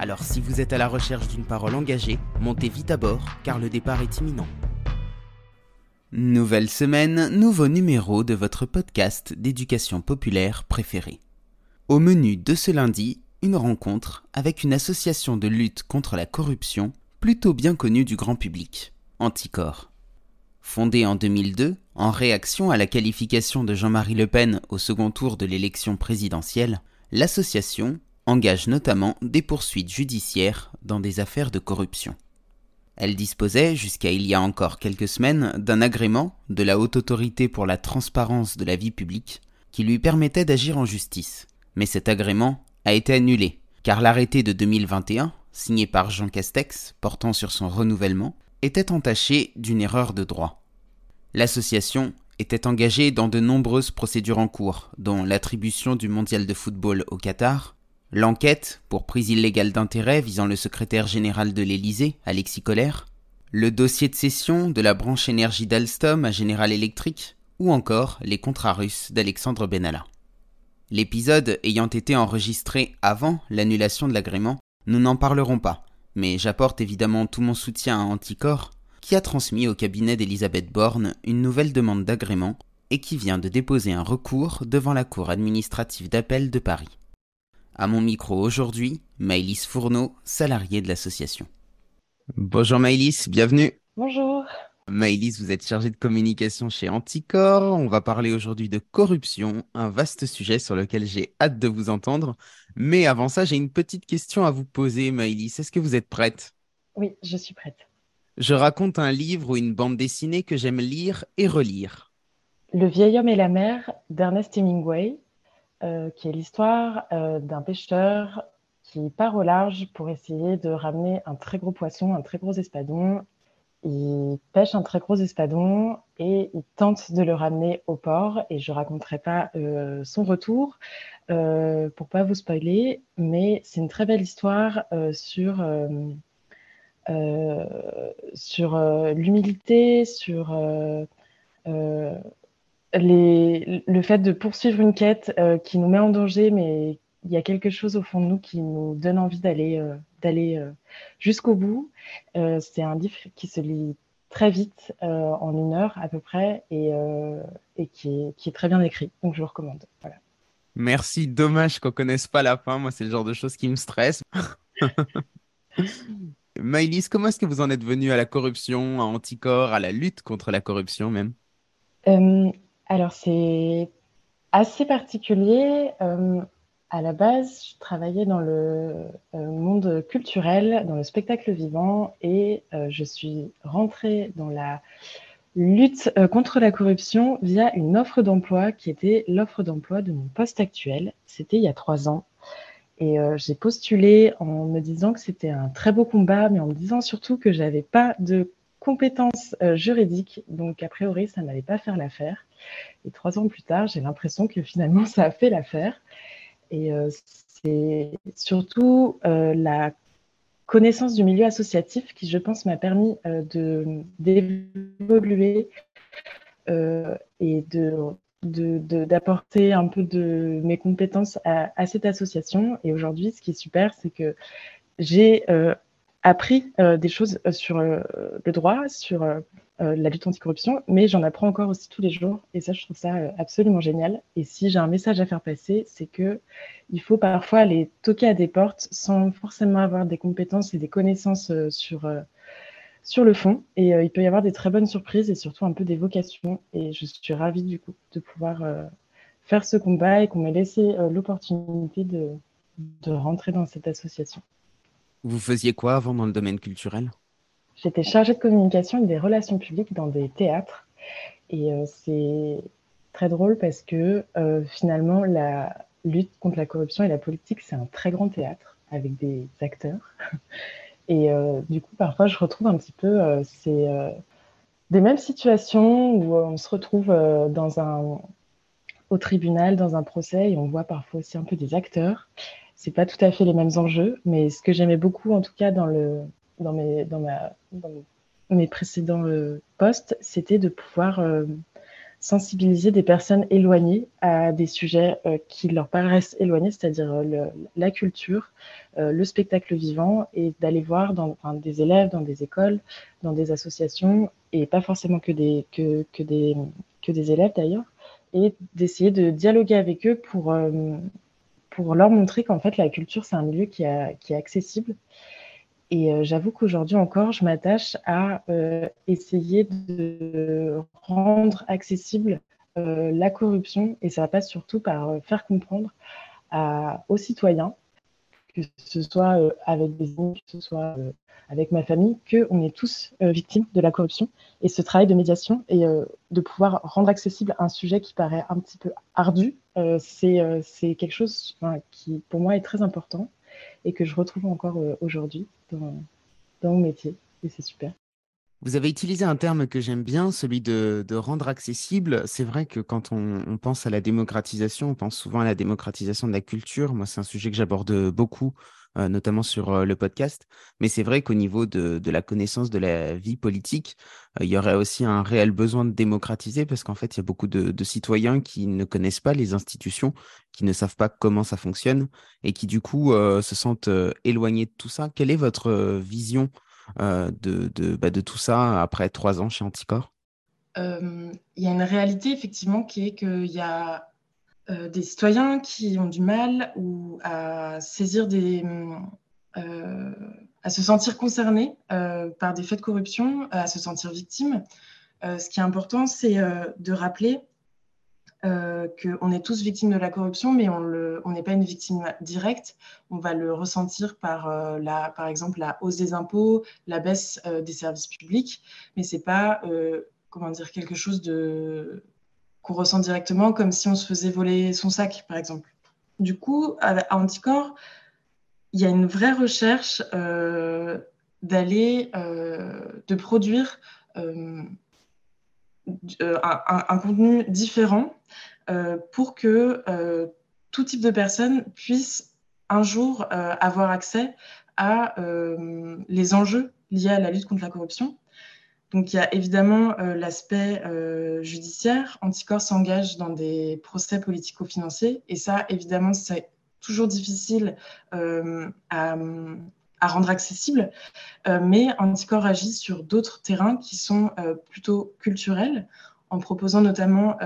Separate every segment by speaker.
Speaker 1: Alors si vous êtes à la recherche d'une parole engagée, montez vite à bord car le départ est imminent. Nouvelle semaine, nouveau numéro de votre podcast d'éducation populaire préféré. Au menu de ce lundi, une rencontre avec une association de lutte contre la corruption plutôt bien connue du grand public, Anticor. Fondée en 2002, en réaction à la qualification de Jean-Marie Le Pen au second tour de l'élection présidentielle, l'association engage notamment des poursuites judiciaires dans des affaires de corruption. Elle disposait, jusqu'à il y a encore quelques semaines, d'un agrément de la Haute Autorité pour la transparence de la vie publique qui lui permettait d'agir en justice. Mais cet agrément a été annulé, car l'arrêté de 2021, signé par Jean Castex, portant sur son renouvellement, était entaché d'une erreur de droit. L'association était engagée dans de nombreuses procédures en cours, dont l'attribution du mondial de football au Qatar, L'enquête pour prise illégale d'intérêt visant le secrétaire général de l'Élysée, Alexis Collère, le dossier de cession de la branche énergie d'Alstom à General Electric, ou encore les contrats russes d'Alexandre Benalla. L'épisode ayant été enregistré avant l'annulation de l'agrément, nous n'en parlerons pas, mais j'apporte évidemment tout mon soutien à Anticor, qui a transmis au cabinet d'Elisabeth Borne une nouvelle demande d'agrément et qui vient de déposer un recours devant la Cour administrative d'appel de Paris. À mon micro aujourd'hui, Maëlys Fourneau, salariée de l'association. Bonjour Maëlys, bienvenue.
Speaker 2: Bonjour.
Speaker 1: Maëlys, vous êtes chargée de communication chez Anticor. On va parler aujourd'hui de corruption, un vaste sujet sur lequel j'ai hâte de vous entendre. Mais avant ça, j'ai une petite question à vous poser, Maëlys. Est-ce que vous êtes prête?
Speaker 2: Oui, je suis prête.
Speaker 1: Je raconte un livre ou une bande dessinée que j'aime lire et relire.
Speaker 2: Le vieil homme et la mer d'Ernest Hemingway, euh, qui est l'histoire euh, d'un pêcheur qui part au large pour essayer de ramener un très gros poisson, un très gros espadon. Il pêche un très gros espadon et il tente de le ramener au port. Et je raconterai pas euh, son retour pour pas vous spoiler, mais c'est une très belle histoire sur sur l'humilité, sur le fait de poursuivre une quête euh, qui nous met en danger, mais il y a quelque chose au fond de nous qui nous donne envie d'aller euh, d'aller euh, jusqu'au bout. c'est un livre qui se lit très vite, en une heure à peu près, et, et qui, est, qui, est, très bien écrit. Donc je vous recommande. Voilà.
Speaker 1: Merci. Dommage qu'on connaisse pas la fin. Moi, c'est le genre de choses qui me stresse. Maïlis, comment est-ce que vous en êtes venu à la corruption, à Anticor, à la lutte contre la corruption même?
Speaker 2: Alors, c'est assez particulier. Euh, à la base, je travaillais dans le euh, monde culturel, dans le spectacle vivant, et euh, je suis rentrée dans la lutte contre la corruption via une offre d'emploi qui était l'offre d'emploi de mon poste actuel. C'était il y a trois ans. Et j'ai postulé en me disant que c'était un très beau combat, mais en me disant surtout que j'avais pas de compétences juridiques. Donc, a priori, ça n'allait pas faire l'affaire. Et trois ans plus tard, j'ai l'impression que finalement, ça a fait l'affaire. Et euh, c'est surtout euh, la connaissance du milieu associatif qui, je pense, m'a permis euh, d'évoluer et de d'apporter un peu de mes compétences à cette association. Et aujourd'hui, ce qui est super, c'est que j'ai appris des choses sur le droit, sur euh, la lutte anticorruption, mais j'en apprends encore aussi tous les jours et ça, je trouve ça euh, absolument génial. Et si j'ai un message à faire passer, c'est que il faut parfois aller toquer à des portes sans forcément avoir des compétences et des connaissances euh, sur, sur le fond. Et il peut y avoir des très bonnes surprises et surtout un peu des vocations. Et je suis ravie du coup de pouvoir faire ce combat et qu'on m'ait laissé l'opportunité de, de rentrer dans cette association.
Speaker 1: Vous faisiez quoi avant dans le domaine culturel?
Speaker 2: J'étais chargée de communication et des relations publiques dans des théâtres. Et euh, c'est très drôle parce que euh, finalement, la lutte contre la corruption et la politique, c'est un très grand théâtre avec des acteurs. Et du coup, parfois, je retrouve un petit peu ces, des mêmes situations où on se retrouve dans un, au tribunal, dans un procès, et on voit parfois aussi un peu des acteurs. C'est pas tout à fait les mêmes enjeux, mais ce que j'aimais beaucoup, en tout cas, dans, le, dans, mes, dans, ma, dans mes précédents postes, c'était de pouvoir sensibiliser des personnes éloignées à des sujets euh, qui leur paraissent éloignés, c'est-à-dire euh, la culture, euh, le spectacle vivant, et d'aller voir dans, des élèves, dans des écoles, dans des associations, et pas forcément que des, que, que des, que des élèves d'ailleurs, et d'essayer de dialoguer avec eux pour, pour leur montrer qu'en fait la culture, c'est un milieu qui, est accessible et euh, j'avoue qu'aujourd'hui encore, je m'attache à euh, essayer de rendre accessible euh, la corruption. Et ça passe surtout par faire comprendre aux citoyens, que ce soit avec des amis, que ce soit avec ma famille, qu'on est tous victimes de la corruption. Et ce travail de médiation et de pouvoir rendre accessible un sujet qui paraît un petit peu ardu, c'est quelque chose qui, pour moi, est très important et que je retrouve encore euh, aujourd'hui dans mon métier. Et c'est super.
Speaker 1: Vous avez utilisé un terme que j'aime bien, celui de, rendre accessible. C'est vrai que quand on, pense à la démocratisation, on pense souvent à la démocratisation de la culture. Moi, c'est un sujet que j'aborde beaucoup euh, notamment sur euh, le podcast. Mais c'est vrai qu'au niveau de, la connaissance de la vie politique, euh, il y aurait aussi un réel besoin de démocratiser parce qu'en fait, il y a beaucoup de, citoyens qui ne connaissent pas les institutions, qui ne savent pas comment ça fonctionne et qui du coup se sentent éloignés de tout ça. Quelle est votre vision de, de, bah, de tout ça après trois ans chez Anticor?
Speaker 2: Il y a une réalité effectivement qui est qu'il y a euh, des citoyens qui ont du mal ou à saisir des, euh, à se sentir concernés euh, par des faits de corruption, à se sentir victimes. ce qui est important, c'est de rappeler qu'on est tous victimes de la corruption, mais on n'est pas une victime directe. On va le ressentir par, la, par exemple, la hausse des impôts, la baisse des services publics, mais ce n'est pas comment dire, quelque chose qu'on ressent directement, comme si on se faisait voler son sac, par exemple. Du coup, à, Anticor, il y a une vraie recherche euh, d'aller, euh, de produire euh, un, contenu différent pour que tout type de personnes puisse un jour avoir accès à les enjeux liés à la lutte contre la corruption donc il y a évidemment euh, l'aspect euh, judiciaire. Anticor s'engage dans des procès politico-financiers et ça, évidemment, c'est toujours difficile euh, à, rendre accessible, mais Anticor agit sur d'autres terrains qui sont plutôt culturels, en proposant notamment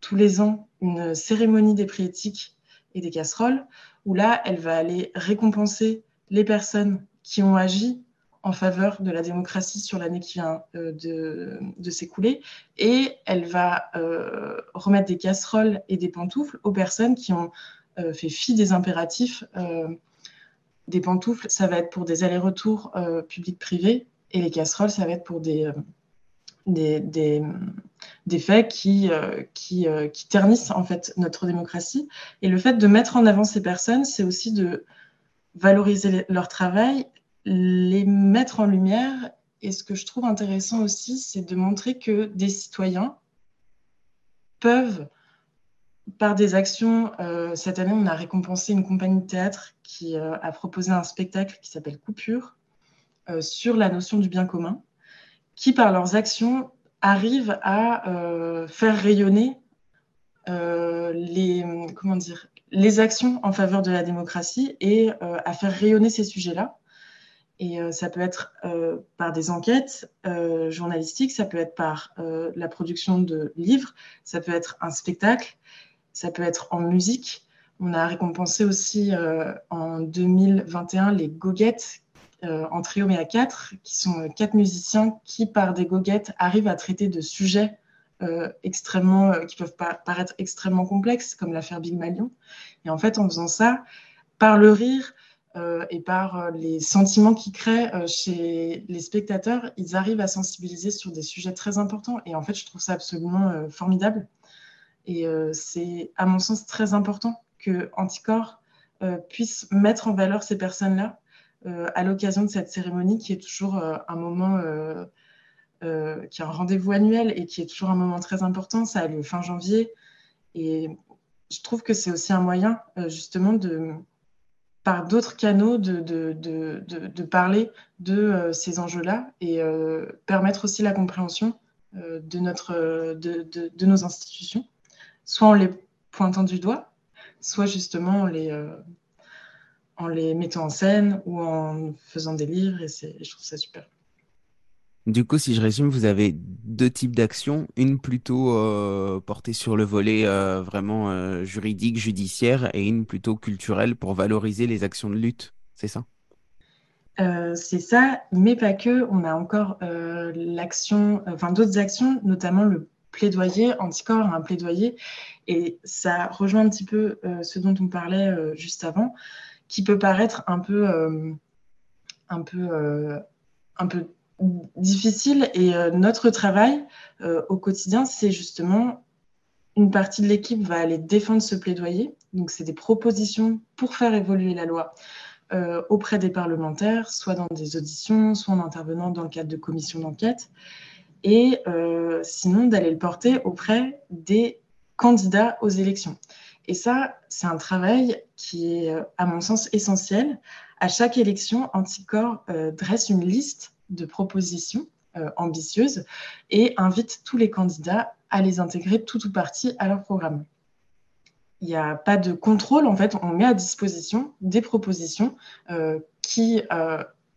Speaker 2: tous les ans une cérémonie des prix éthiques et des casseroles, où là, elle va aller récompenser les personnes qui ont agi en faveur de la démocratie sur l'année qui vient euh, de, s'écouler. Et elle va euh, remettre des casseroles et des pantoufles aux personnes qui ont euh, fait fi des impératifs. Des pantoufles, ça va être pour des allers-retours publics-privés. Et les casseroles, ça va être pour des, des, des, faits qui, qui, qui, ternissent en fait notre démocratie. Et le fait de mettre en avant ces personnes, c'est aussi de valoriser leur travail les mettre en lumière. Et ce que je trouve intéressant aussi, c'est de montrer que des citoyens peuvent, par des actions, euh, cette année, on a récompensé une compagnie de théâtre qui euh, a proposé un spectacle qui s'appelle Coupure euh, sur la notion du bien commun, qui, par leurs actions, arrivent à faire rayonner les, comment dire, les actions en faveur de la démocratie et à faire rayonner ces sujets-là. Et ça peut être par des enquêtes journalistiques, ça peut être par la production de livres, ça peut être un spectacle, ça peut être en musique. On a récompensé aussi en 2021 les goguettes en trio mais à quatre, qui sont quatre musiciens qui, par des goguettes, arrivent à traiter de sujets extrêmement, qui peuvent paraître extrêmement complexes, comme l'affaire Big Malion. Et en fait, en faisant ça, par le rire, euh, et par euh, les sentiments qu'ils créent euh, chez les spectateurs, ils arrivent à sensibiliser sur des sujets très importants. Et en fait, je trouve ça absolument formidable. Et c'est, à mon sens, très important que Anticor puisse mettre en valeur ces personnes-là à l'occasion de cette cérémonie qui est toujours un moment, qui est un rendez-vous annuel et qui est toujours un moment très important. Ça a lieu fin janvier. Et je trouve que c'est aussi un moyen, justement, par d'autres canaux de, parler de ces enjeux-là et permettre aussi la compréhension de, nos institutions, soit en les pointant du doigt, soit justement en les, euh, en les mettant en scène ou en faisant des livres, et, je trouve ça super.
Speaker 1: Du coup, si je résume, vous avez deux types d'actions, une plutôt euh, portée sur le volet euh, vraiment juridique, judiciaire, et une plutôt culturelle pour valoriser les actions de lutte, c'est ça?
Speaker 2: C'est ça, mais pas que. On a encore l'action, enfin d'autres actions, notamment le plaidoyer, anticorps, un plaidoyer. Et ça rejoint un petit peu euh, ce dont on parlait euh, juste avant, qui peut paraître un peu, euh, un peu, un peu difficile. Et notre travail au quotidien, c'est justement une partie de l'équipe va aller défendre ce plaidoyer. Donc, c'est des propositions pour faire évoluer la loi. auprès des parlementaires, soit dans des auditions, soit en intervenant dans le cadre de commissions d'enquête et euh, sinon d'aller le porter auprès des candidats aux élections. Et ça, c'est un travail qui est, euh, à mon sens, essentiel. À chaque élection, Anticor euh, dresse une liste de propositions ambitieuses et invite tous les candidats à les intégrer tout ou partie à leur programme. Il n'y a pas de contrôle, en fait, on met à disposition des propositions qui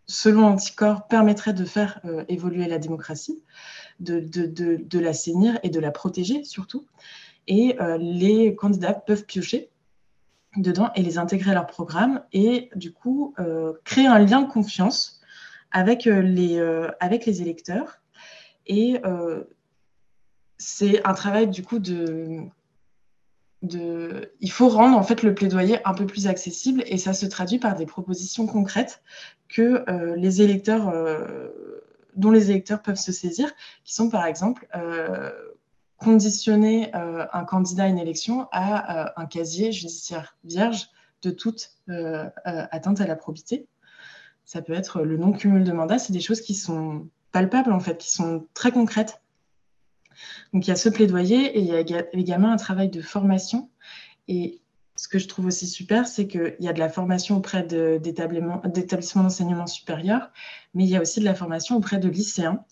Speaker 2: selon Anticor, permettrait de faire euh, évoluer la démocratie, de, de, de, l'assainir et de la protéger surtout. Et euh, les candidats peuvent piocher dedans et les intégrer à leur programme et du coup euh, créer un lien de confiance avec, les, avec les électeurs. Et c'est un travail du coup de, il faut rendre en fait le plaidoyer un peu plus accessible et ça se traduit par des propositions concrètes que euh, les électeurs, euh, dont les électeurs peuvent se saisir, qui sont par exemple euh, conditionner un candidat à une élection à un casier judiciaire vierge de toute atteinte à la probité. Ça peut être le non-cumul de mandat, c'est des choses qui sont palpables en fait, qui sont très concrètes donc il y a ce plaidoyer et il y a également un travail de formation. Et ce que je trouve aussi super, c'est qu'il y a de la formation auprès d'établissements d'enseignement supérieur, mais il y a aussi de la formation auprès de lycéens.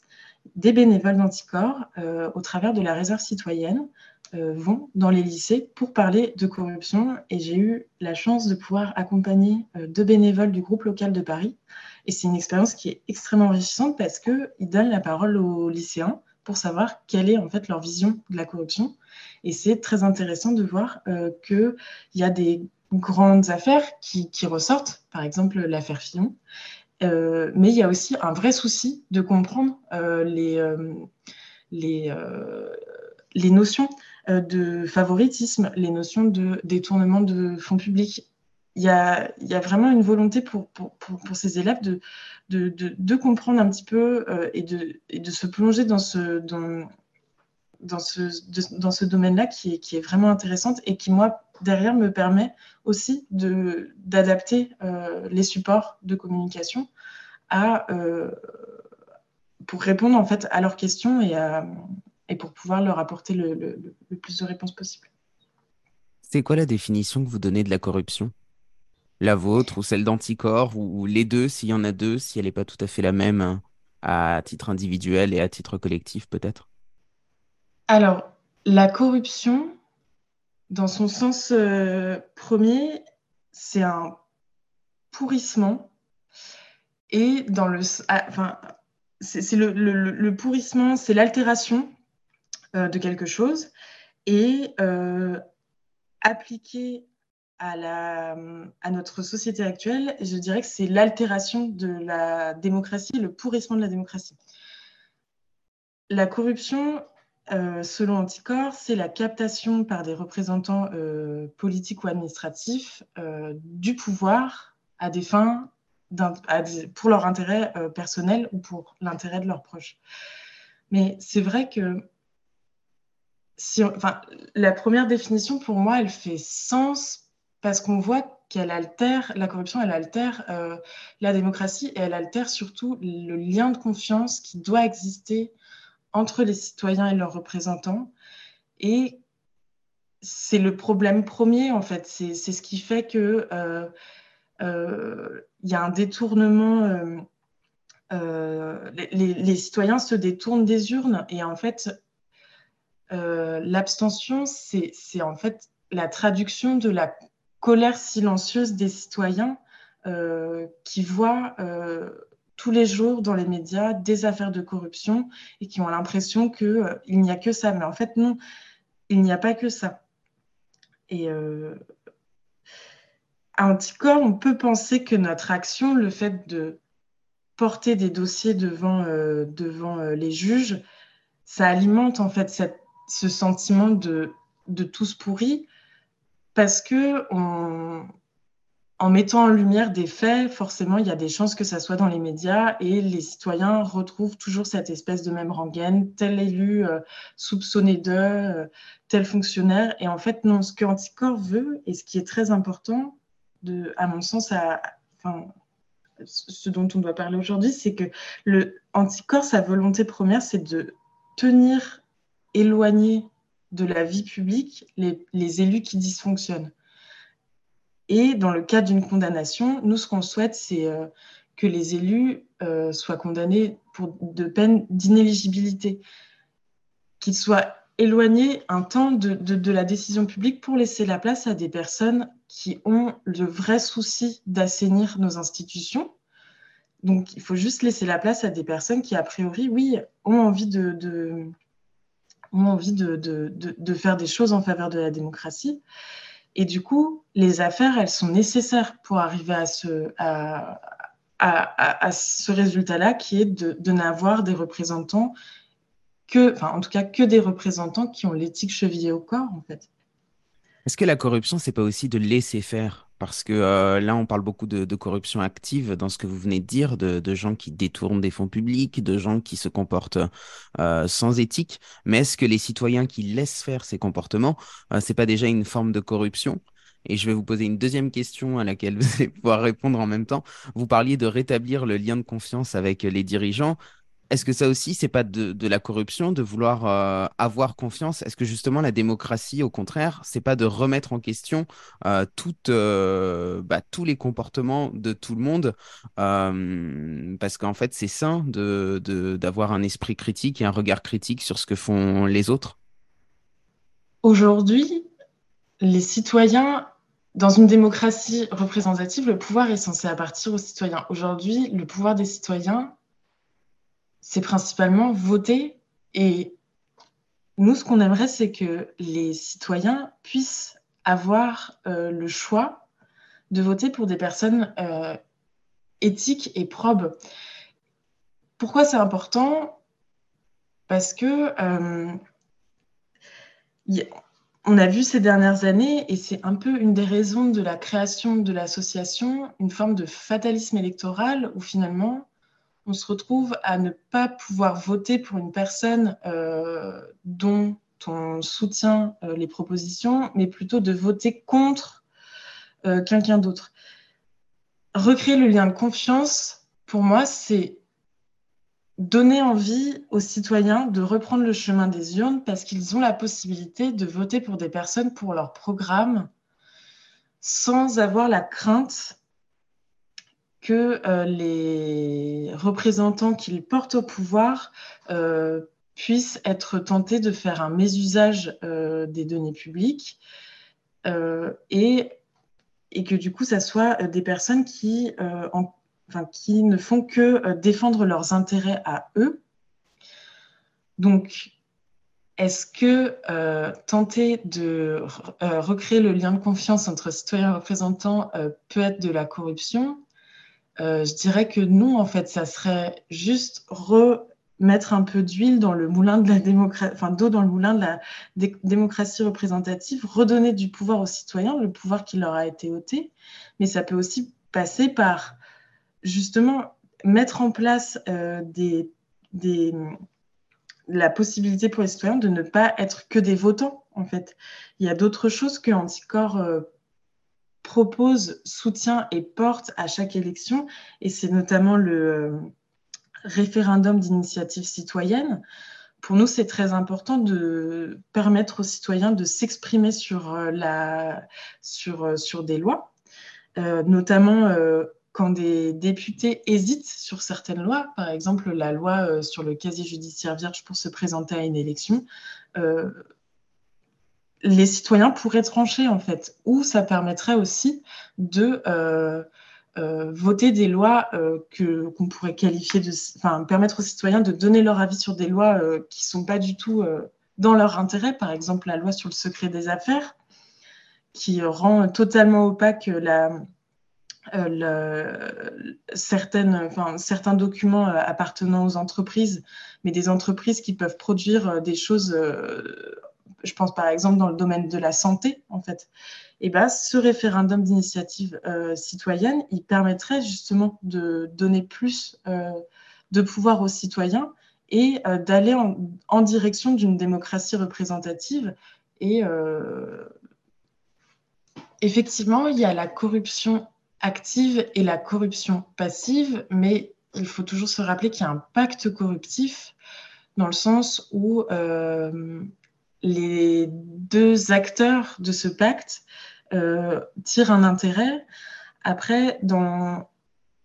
Speaker 2: Des bénévoles d'anticorps, euh, au travers de la réserve citoyenne, euh, vont dans les lycées pour parler de corruption. Et j'ai eu la chance de pouvoir accompagner euh, deux bénévoles du groupe local de Paris. Et c'est une expérience qui est extrêmement enrichissante parce qu'ils donnent la parole aux lycéens pour savoir quelle est en fait leur vision de la corruption. Et c'est très intéressant de voir euh, qu'il y a des grandes affaires qui, ressortent, par exemple l'affaire Fillon, euh, mais il y a aussi un vrai souci de comprendre euh, les, notions de favoritisme, les notions de détournement de fonds publics il y a, vraiment une volonté pour, ces élèves de, comprendre un petit peu euh, et, de, se plonger dans ce, domaine-là qui est, vraiment intéressante et qui, moi, derrière, me permet aussi d'adapter euh, les supports de communication euh, pour répondre en fait à leurs questions et, pour pouvoir leur apporter le, le, le plus de réponses possible.
Speaker 1: C'est quoi la définition que vous donnez de la corruption? La vôtre ou celle d'Anticor ou, les deux, s'il y en a deux, si elle n'est pas tout à fait la même à titre individuel et à titre collectif peut-être.
Speaker 2: Alors, la corruption, dans son sens euh, premier, c'est un pourrissement. Et dans le, ah, enfin, c'est le, pourrissement, c'est l'altération euh, de quelque chose. Et euh, appliquer à, notre société actuelle, je dirais que c'est l'altération de la démocratie, le pourrissement de la démocratie. La corruption, euh, selon Anticor, c'est la captation par des représentants euh, politiques ou administratifs euh, du pouvoir à des fins pour leur intérêt personnel ou pour l'intérêt de leurs proches. Mais c'est vrai que si enfin, la première définition, pour moi, elle fait sens parce qu'on voit qu'elle altère, la corruption, elle altère euh, la démocratie et elle altère surtout le lien de confiance qui doit exister entre les citoyens et leurs représentants. Et c'est le problème premier, en fait. C'est ce qui fait que euh, euh, il y a un détournement. Les, les, citoyens se détournent des urnes et en fait, l'abstention, c'est en fait la traduction de la colère silencieuse des citoyens euh, qui voient euh, tous les jours dans les médias des affaires de corruption et qui ont l'impression qu'il euh, il n'y a que ça. Mais en fait, non, il n'y a pas que ça. Et à Anticorps, on peut penser que notre action, le fait de porter des dossiers devant, devant les juges, ça alimente en fait ce sentiment de, de tous pourris parce que en mettant en lumière des faits, forcément, il y a des chances que ça soit dans les médias et les citoyens retrouvent toujours cette espèce de même rengaine, tel élu euh, soupçonné de, euh, tel fonctionnaire. Et en fait, non, ce que Anticor veut, et ce qui est très important, à mon sens, ce dont on doit parler aujourd'hui, c'est que le Anticor, sa volonté première, c'est de tenir éloigné de la vie publique les, élus qui dysfonctionnent. Et dans le cas d'une condamnation, nous, ce qu'on souhaite, c'est euh, que les élus euh, soient condamnés pour de peine d'inéligibilité, qu'ils soient éloignés un temps de, de, la décision publique pour laisser la place à des personnes qui ont le vrai souci d'assainir nos institutions. Donc, il faut juste laisser la place à des personnes qui, a priori, oui, ont envie de, ont envie de, de, de, faire des choses en faveur de la démocratie. Et du coup, les affaires, elles sont nécessaires pour arriver à ce, à, à, ce résultat-là, qui est de, n'avoir des représentants que, enfin, en tout cas, que des représentants qui ont l'éthique chevillée au corps, en fait.
Speaker 1: Est-ce que la corruption, c'est pas aussi de laisser faire? Parce que euh, là, on parle beaucoup de, corruption active dans ce que vous venez de dire, de, gens qui détournent des fonds publics, de gens qui se comportent euh, sans éthique. Mais est-ce que les citoyens qui laissent faire ces comportements, euh, c'est pas déjà une forme de corruption? Et je vais vous poser une deuxième question à laquelle vous allez pouvoir répondre en même temps. Vous parliez de rétablir le lien de confiance avec les dirigeants. Est-ce que ça aussi, c'est pas de, la corruption, de vouloir euh, avoir confiance? Est-ce que justement la démocratie, au contraire, c'est pas de remettre en question euh, euh, bah, tous les comportements de tout le monde? Parce qu'en fait, c'est sain de, d'avoir un esprit critique et un regard critique sur ce que font les autres.
Speaker 2: Aujourd'hui, les citoyens dans une démocratie représentative, le pouvoir est censé appartenir aux citoyens. Aujourd'hui, le pouvoir des citoyens, c'est principalement voter. Et nous, ce qu'on aimerait, c'est que les citoyens puissent avoir euh, le choix de voter pour des personnes euh, éthiques et probes. Pourquoi c'est important? Parce que euh, on a vu ces dernières années, et c'est un peu une des raisons de la création de l'association, une forme de fatalisme électoral où finalement on se retrouve à ne pas pouvoir voter pour une personne euh, dont on soutient euh, les propositions, mais plutôt de voter contre euh, quelqu'un d'autre. Recréer le lien de confiance, pour moi, c'est donner envie aux citoyens de reprendre le chemin des urnes parce qu'ils ont la possibilité de voter pour des personnes pour leur programme sans avoir la crainte que euh, les représentants qu'ils portent au pouvoir euh, puissent être tentés de faire un mésusage euh, des données publiques et, et, que du coup, ça soit des personnes qui, enfin, qui ne font que défendre leurs intérêts à eux. Donc, est-ce que tenter de recréer le lien de confiance entre citoyens et représentants peut être de la corruption? Euh, je dirais que non, en fait, ça serait juste remettre un peu d'huile dans le moulin de la démocratie, enfin d'eau dans le moulin de la démocratie représentative, redonner du pouvoir aux citoyens, le pouvoir qui leur a été ôté. Mais ça peut aussi passer par justement mettre en place euh, des, la possibilité pour les citoyens de ne pas être que des votants, en fait. Il y a d'autres choses que Anticorps euh, propose, soutient et porte à chaque élection. Et c'est notamment le référendum d'initiative citoyenne. Pour nous, c'est très important de permettre aux citoyens de s'exprimer sur, la, sur, sur des lois, notamment quand des députés hésitent sur certaines lois, par exemple la loi euh, sur le casier judiciaire vierge pour se présenter à une élection, euh, les citoyens pourraient trancher en fait, ou ça permettrait aussi de euh, voter des lois que qu'on pourrait qualifier de, enfin permettre aux citoyens de donner leur avis sur des lois qui sont pas du tout dans leur intérêt, par exemple la loi sur le secret des affaires, qui rend totalement opaque la euh, certains documents euh, appartenant aux entreprises, mais des entreprises qui peuvent produire euh, des choses, je pense par exemple dans le domaine de la santé, en fait. Et ben, ce référendum d'initiative citoyenne, il permettrait justement de donner plus de pouvoir aux citoyens et d'aller en, en, direction d'une démocratie représentative. Et effectivement, il y a la corruption active et la corruption passive, mais il faut toujours se rappeler qu'il y a un pacte corruptif dans le sens où euh, les deux acteurs de ce pacte euh, tirent un intérêt. Après, dans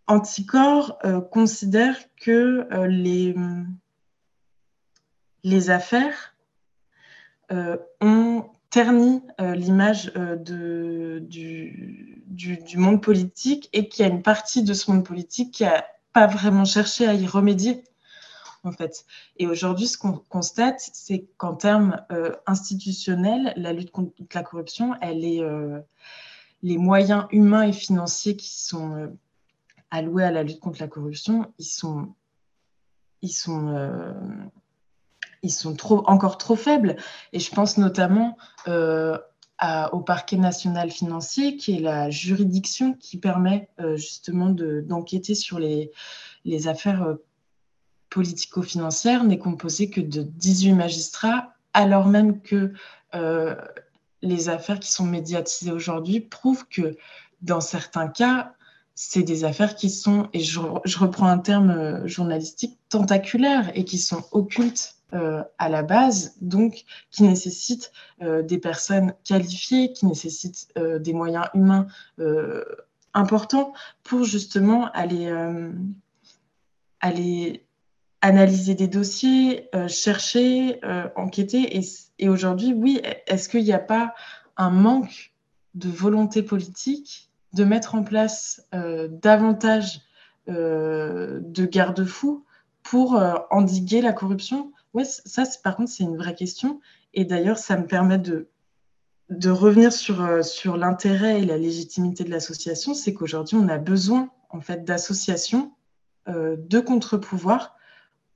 Speaker 2: Anticorps, euh, considère que les, les affaires ont ternit l'image du, du, monde politique et qu'il y a une partie de ce monde politique qui n'a pas vraiment cherché à y remédier. En fait. Et aujourd'hui, ce qu'on constate, c'est qu'en termes euh, institutionnels, la lutte contre la corruption, elle est, euh, les moyens humains et financiers qui sont euh, alloués à la lutte contre la corruption, ils sont, ils sont, ils sont encore trop faibles. Et je pense notamment au parquet national financier, qui est la juridiction qui permet justement d'enquêter sur les, les affaires politico-financières, n'est composé que de 18 magistrats, alors même que euh, les affaires qui sont médiatisées aujourd'hui prouvent que dans certains cas, c'est des affaires qui sont, et je, reprends un terme journalistique, tentaculaires et qui sont occultes euh, à la base, donc qui nécessite euh, des personnes qualifiées, qui nécessitent euh, des moyens humains importants pour justement aller, aller analyser des dossiers, chercher, enquêter. Et, aujourd'hui, oui, est-ce qu'il n'y a pas un manque de volonté politique de mettre en place davantage de garde-fous pour endiguer la corruption? Oui, ça, par contre, c'est une vraie question. Et d'ailleurs, ça me permet de, revenir sur, euh, sur l'intérêt et la légitimité de l'association. C'est qu'aujourd'hui, on a besoin en fait d'associations, euh, de contre-pouvoirs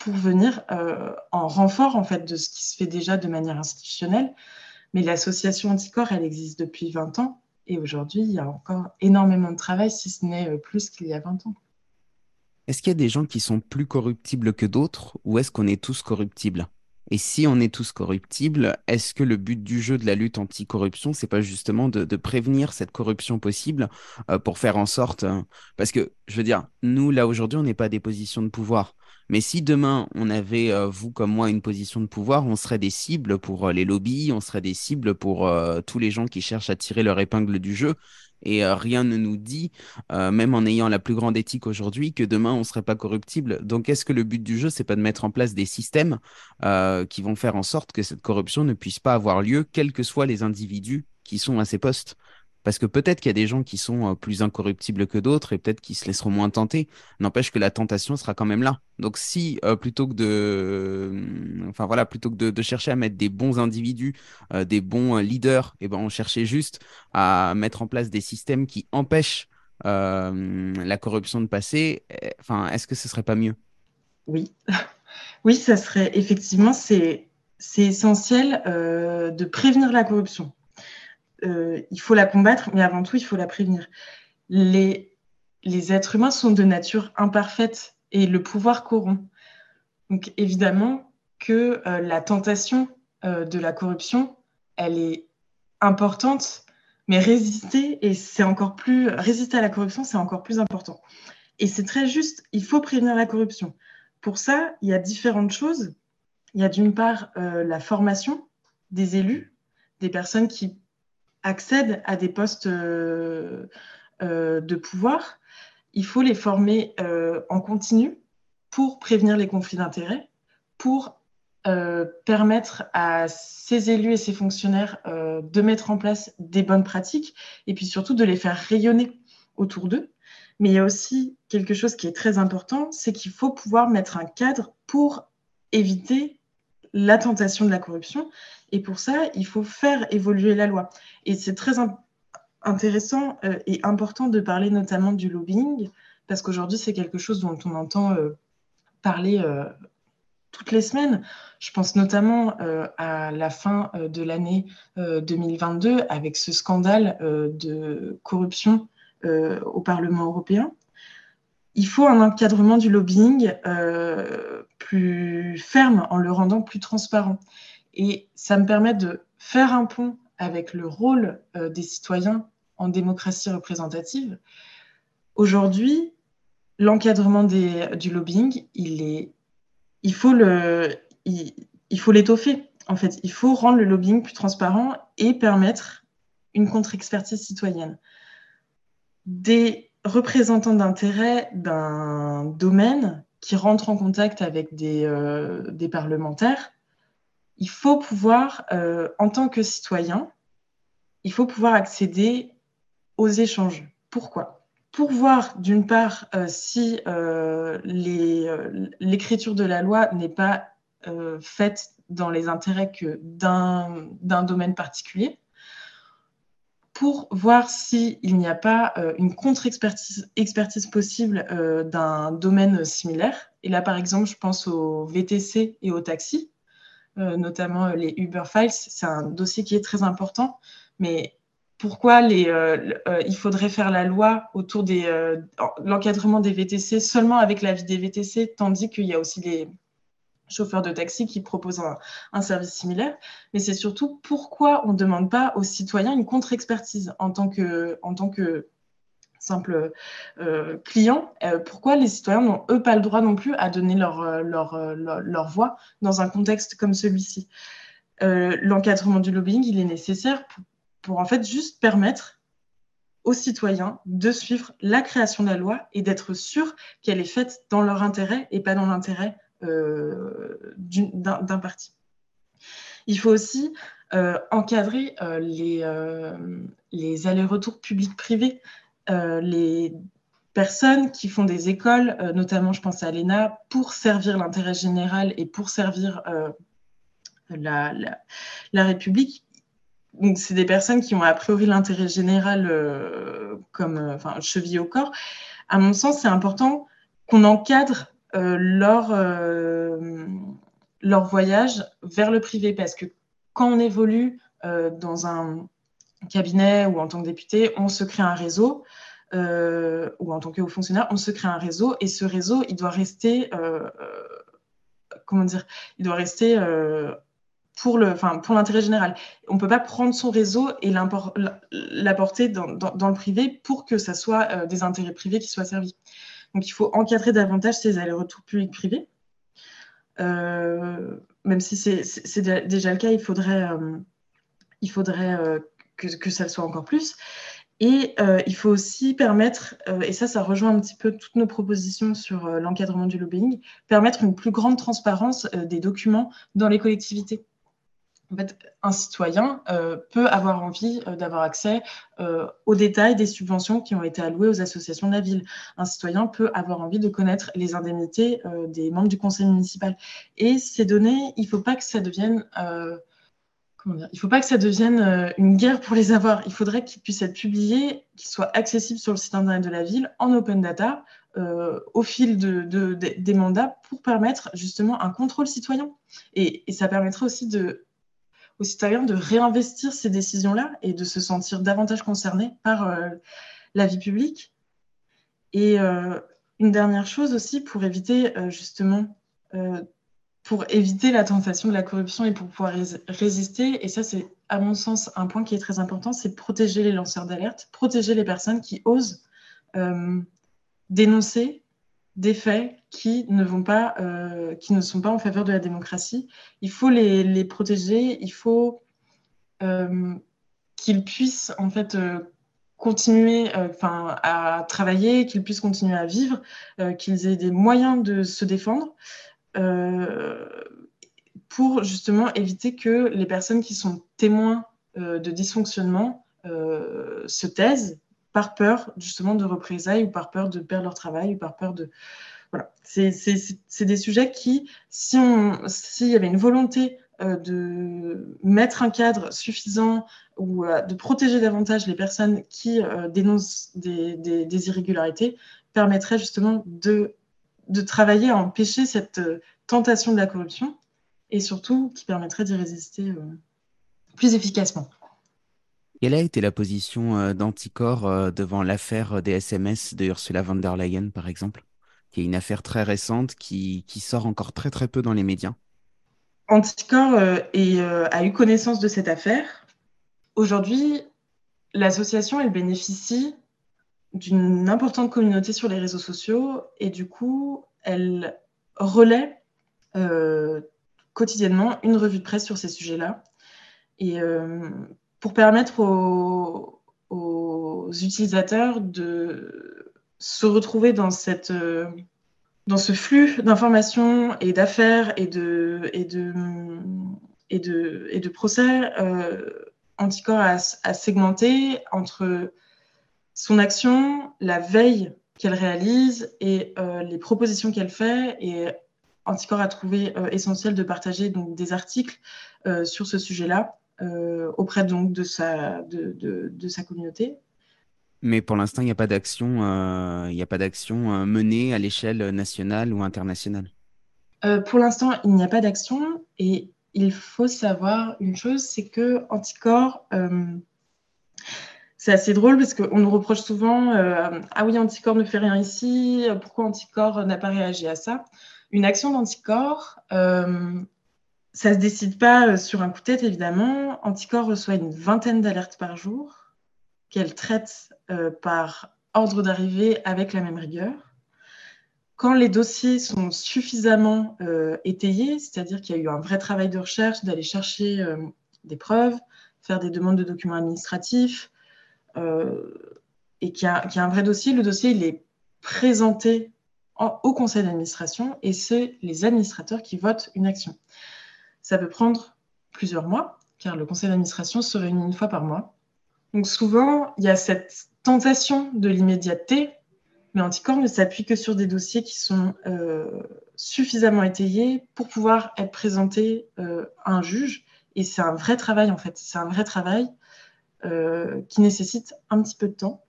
Speaker 2: pour venir euh, en renfort en fait de ce qui se fait déjà de manière institutionnelle. Mais l'association Anticorps, elle existe depuis 20 ans. Et aujourd'hui, il y a encore énormément de travail, si ce n'est plus qu'il y a 20 ans.
Speaker 1: Est-ce qu'il y a des gens qui sont plus corruptibles que d'autres ou est-ce qu'on est tous corruptibles? Et si on est tous corruptibles, est-ce que le but du jeu de la lutte anticorruption, c'est pas justement de, prévenir cette corruption possible euh, pour faire en sorte. Euh, parce que, je veux dire, nous, là, aujourd'hui, on n'est pas des positions de pouvoir. Mais si demain, on avait, euh, vous comme moi, une position de pouvoir, on serait des cibles pour les lobbies, on serait des cibles pour tous les gens qui cherchent à tirer leur épingle du jeu et euh, rien ne nous dit, euh, même en ayant la plus grande éthique aujourd'hui, que demain on serait pas corruptible. Donc, est-ce que le but du jeu, c'est pas de mettre en place des systèmes euh, qui vont faire en sorte que cette corruption ne puisse pas avoir lieu, quels que soient les individus qui sont à ces postes? Parce que peut-être qu'il y a des gens qui sont euh, plus incorruptibles que d'autres et peut-être qu'ils se laisseront moins tenter. N'empêche que la tentation sera quand même là. Donc si euh, plutôt que de, euh, plutôt que de, chercher à mettre des bons individus, des bons leaders, et eh ben on cherchait juste à mettre en place des systèmes qui empêchent la corruption de passer. Eh, est-ce que ce serait pas mieux?
Speaker 2: Oui, oui, ça serait effectivement c'est c'est essentiel de prévenir la corruption euh, il faut la combattre, mais avant tout, il faut la prévenir. Les, les êtres humains sont de nature imparfaite et le pouvoir corrompt. Donc évidemment que euh, la tentation euh, de la corruption, elle est importante, Mais résister, et c'est encore plus, résister à la corruption, c'est encore plus important. Et c'est très juste, il faut prévenir la corruption. Pour ça, il y a différentes choses. Il y a d'une part la formation des élus, des personnes qui accèdent à des postes euh, euh, de pouvoir. Il faut les former en continu pour prévenir les conflits d'intérêts, pour permettre à ces élus et ces fonctionnaires de mettre en place des bonnes pratiques et puis surtout de les faire rayonner autour d'eux. Mais il y a aussi quelque chose qui est très important, c'est qu'il faut pouvoir mettre un cadre pour éviter la tentation de la corruption. Et pour ça, il faut faire évoluer la loi. Et c'est très intéressant euh, et important de parler notamment du lobbying, parce qu'aujourd'hui, c'est quelque chose dont on entend euh, parler euh, toutes les semaines. Je pense notamment à la fin de l'année 2022 avec ce scandale de corruption au Parlement européen. Il faut un encadrement du lobbying plus ferme en le rendant plus transparent. Et ça me permet de faire un pont avec le rôle euh, des citoyens en démocratie représentative. Aujourd'hui, l'encadrement du lobbying, il, faut l'étoffer. En fait, il faut rendre le lobbying plus transparent et permettre une contre-expertise citoyenne des représentants d'intérêt d'un domaine qui rentrent en contact avec des, euh, parlementaires, il faut pouvoir, euh, en tant que citoyen, il faut pouvoir accéder aux échanges. Pourquoi? Pour voir, d'une part, euh, si l'écriture de la loi n'est pas faite dans les intérêts d'un domaine particulier, pour voir s'il n'y a pas euh, une contre-expertise expertise possible euh, d'un domaine similaire. Et là, par exemple, je pense aux VTC et aux taxis, euh, notamment les Uber Files. C'est un dossier qui est très important. Mais pourquoi les, il faudrait faire la loi autour de l'encadrement des VTC seulement avec l'avis des VTC, tandis qu'il y a aussi les, chauffeurs de taxi qui proposent un, service similaire, mais c'est surtout pourquoi on ne demande pas aux citoyens une contre-expertise en tant que, en tant que simple euh, client, euh, pourquoi les citoyens n'ont eux pas le droit non plus à donner leur, euh, leur, leur, voix dans un contexte comme celui-ci? L'encadrement du lobbying, il est nécessaire pour, pour en fait juste permettre aux citoyens de suivre la création de la loi et d'être sûr qu'elle est faite dans leur intérêt et pas dans l'intérêt d'un parti. Il faut aussi encadrer les, les allers-retours publics-privés. Les personnes qui font des écoles, notamment je pense à l'ENA, pour servir l'intérêt général et pour servir la, la, République. Donc, c'est des personnes qui ont a priori l'intérêt général comme cheville au corps. À mon sens, c'est important qu'on encadre euh, leur, euh, leur voyage vers le privé. Parce que quand on évolue euh, dans un cabinet ou en tant que député, on se crée un réseau. ou en tant que haut fonctionnaire, on se crée un réseau et ce réseau, il doit rester, comment dire, il doit rester enfin, pour l'intérêt général. On ne peut pas prendre son réseau et l'apporter dans, le privé pour que ça soit des intérêts privés qui soient servis. Donc il faut encadrer davantage ces allers-retours publics-privés. Euh, même si c'est déjà le cas, il faudrait, euh, il faudrait euh, que, ça le soit encore plus. Et il faut aussi permettre, et ça, ça rejoint un petit peu toutes nos propositions sur l'encadrement du lobbying, permettre une plus grande transparence des documents dans les collectivités en fait, un citoyen euh, peut avoir envie euh, d'avoir accès euh, aux détails des subventions qui ont été allouées aux associations de la ville. Un citoyen peut avoir envie de connaître les indemnités des membres du conseil municipal. Et ces données, il ne faut pas que ça devienne, il faut pas que ça devienne une guerre pour les avoir. Il faudrait qu'ils puissent être publiés, qu'ils soient accessibles sur le site internet de la ville en open data. au fil de, des mandats pour permettre justement un contrôle citoyen. Et, ça permettrait aussi aux citoyens de réinvestir ces décisions-là et de se sentir davantage concernés par euh, la vie publique. Et euh, une dernière chose aussi pour éviter euh, justement pour éviter la tentation de la corruption et pour pouvoir résister. Et ça, c'est à mon sens un point qui est très important, c'est protéger les lanceurs d'alerte, protéger les personnes qui osent euh, dénoncer des faits qui ne vont pas, euh, qui ne sont pas en faveur de la démocratie. Il faut les, protéger, il faut euh, qu'ils puissent en fait continuer enfin à travailler, qu'ils puissent continuer à vivre, qu'ils aient des moyens de se défendre. Euh, pour justement éviter que les personnes qui sont témoins euh, de dysfonctionnement euh, se taisent par peur justement de représailles ou par peur de perdre leur travail ou par peur de... Voilà, c'est des sujets qui, s'il si y avait une volonté de mettre un cadre suffisant ou de protéger davantage les personnes qui dénoncent des, des, des, irrégularités, permettrait justement de de travailler à empêcher cette euh, tentation de la corruption et surtout qui permettrait d'y résister euh, plus efficacement.
Speaker 1: Quelle a été la position euh, d'Anticor devant l'affaire des SMS de Ursula von der Leyen, par exemple, qui est une affaire très récente qui, sort encore très très peu dans les médias
Speaker 2: Anticor a eu connaissance de cette affaire. Aujourd'hui, l'association, elle bénéficie d'une importante communauté sur les réseaux sociaux et du coup, elle relaie euh, quotidiennement une revue de presse sur ces sujets-là. Et euh, pour permettre aux, utilisateurs de se retrouver dans, cette, euh, dans ce flux d'informations et d'affaires et de, et, de, et, de, et de procès, Anticor a, a segmenté entre son action, la veille qu'elle réalise et euh, les propositions qu'elle fait. Et Anticor a trouvé euh, essentiel de partager donc, des articles euh, sur ce sujet-là auprès donc, de, sa, de, de, sa communauté.
Speaker 1: Mais pour l'instant, il n'y a pas d'action, il a pas d'action menée à l'échelle nationale ou internationale.
Speaker 2: pour l'instant, il n'y a pas d'action et il faut savoir une chose, c'est que Anticor c'est assez drôle parce qu'on nous reproche souvent euh, Ah oui, Anticorps ne fait rien ici, pourquoi Anticorps n'a pas réagi à ça? Une action d'Anticorps, euh, ça ne se décide pas euh, sur un coup de tête, évidemment. Anticorps reçoit une vingtaine d'alertes par jour qu'elle traite par ordre d'arrivée avec la même rigueur. Quand les dossiers sont suffisamment étayés, c'est-à-dire qu'il y a eu un vrai travail de recherche, d'aller chercher des preuves, faire des demandes de documents administratifs, euh, et qui a, un vrai dossier. Le dossier, est présenté au conseil d'administration et c'est les administrateurs qui votent une action. Ça peut prendre plusieurs mois, car le conseil d'administration se réunit une fois par mois. Donc souvent, il y a cette tentation de l'immédiateté, mais Anticor ne s'appuie que sur des dossiers qui sont euh, suffisamment étayés pour pouvoir être présentés euh, à un juge. Et c'est un vrai travail, en fait. C'est un vrai travail euh, qui nécessite un petit peu de temps.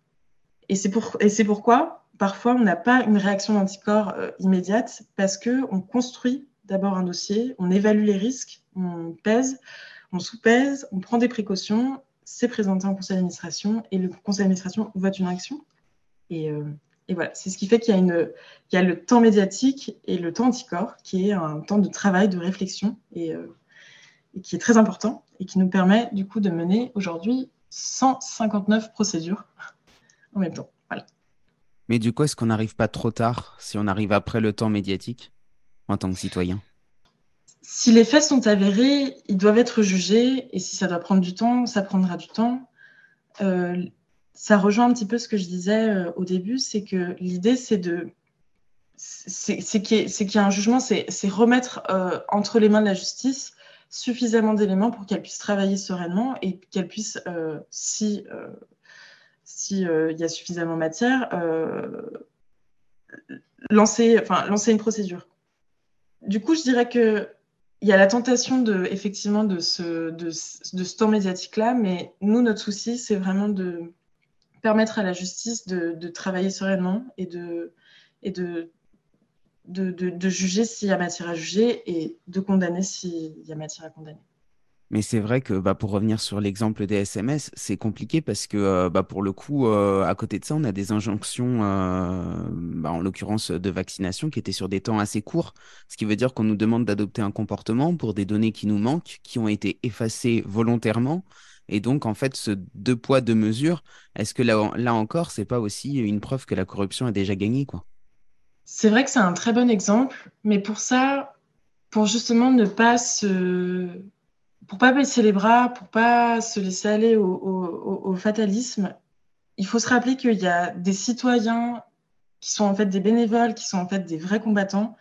Speaker 2: Et c'est pour, pourquoi, parfois, on n'a pas une réaction d'anticorps euh, immédiate parce qu'on construit d'abord un dossier, on évalue les risques, on pèse, on sous-pèse, on prend des précautions, c'est présenté en conseil d'administration et le conseil d'administration vote une action. Et, euh, et voilà, c'est ce qui fait qu'il y, y a le temps médiatique et le temps anticorps, qui est un temps de travail, de réflexion, et, qui est très important, et qui nous permet du coup de mener aujourd'hui 159 procédures en même temps. Voilà.
Speaker 1: Mais du coup, est-ce qu'on n'arrive pas trop tard si on arrive après le temps médiatique en tant que citoyen?
Speaker 2: Si les faits sont avérés, ils doivent être jugés et si ça doit prendre du temps, ça prendra du temps. Euh, ça rejoint un petit peu ce que je disais euh, au début, c'est que l'idée, c'est de c'est qu'il y, a un jugement, c'est remettre euh, entre les mains de la justice suffisamment d'éléments pour qu'elle puisse travailler sereinement et qu'elle puisse, euh, si euh, s'il euh, y a suffisamment matière, lancer, enfin, lancer une procédure. Du coup, je dirais que il y a la tentation de, effectivement de ce, de, de ce temps médiatique-là, mais nous, notre souci, c'est vraiment de permettre à la justice de, de travailler sereinement et de, et de de, juger s'il y a matière à juger et de condamner s'il y a matière à condamner.
Speaker 1: Mais c'est vrai que bah, pour revenir sur l'exemple des SMS, c'est compliqué parce que euh, bah, pour le coup, euh, à côté de ça, on a des injonctions, euh, bah, en l'occurrence de vaccination, qui étaient sur des temps assez courts, ce qui veut dire qu'on nous demande d'adopter un comportement pour des données qui nous manquent, qui ont été effacées volontairement. Et donc, en fait, ce deux poids, deux mesures, est-ce que là, là encore, c'est pas aussi une preuve que la corruption a déjà gagné, quoi?
Speaker 2: C'est vrai que c'est un très bon exemple, mais pour ça, pour justement ne pas se pour pas baisser les bras, pour pas se laisser aller au, fatalisme, il faut se rappeler qu'il y a des citoyens qui sont en fait des bénévoles, qui sont en fait des vrais combattants,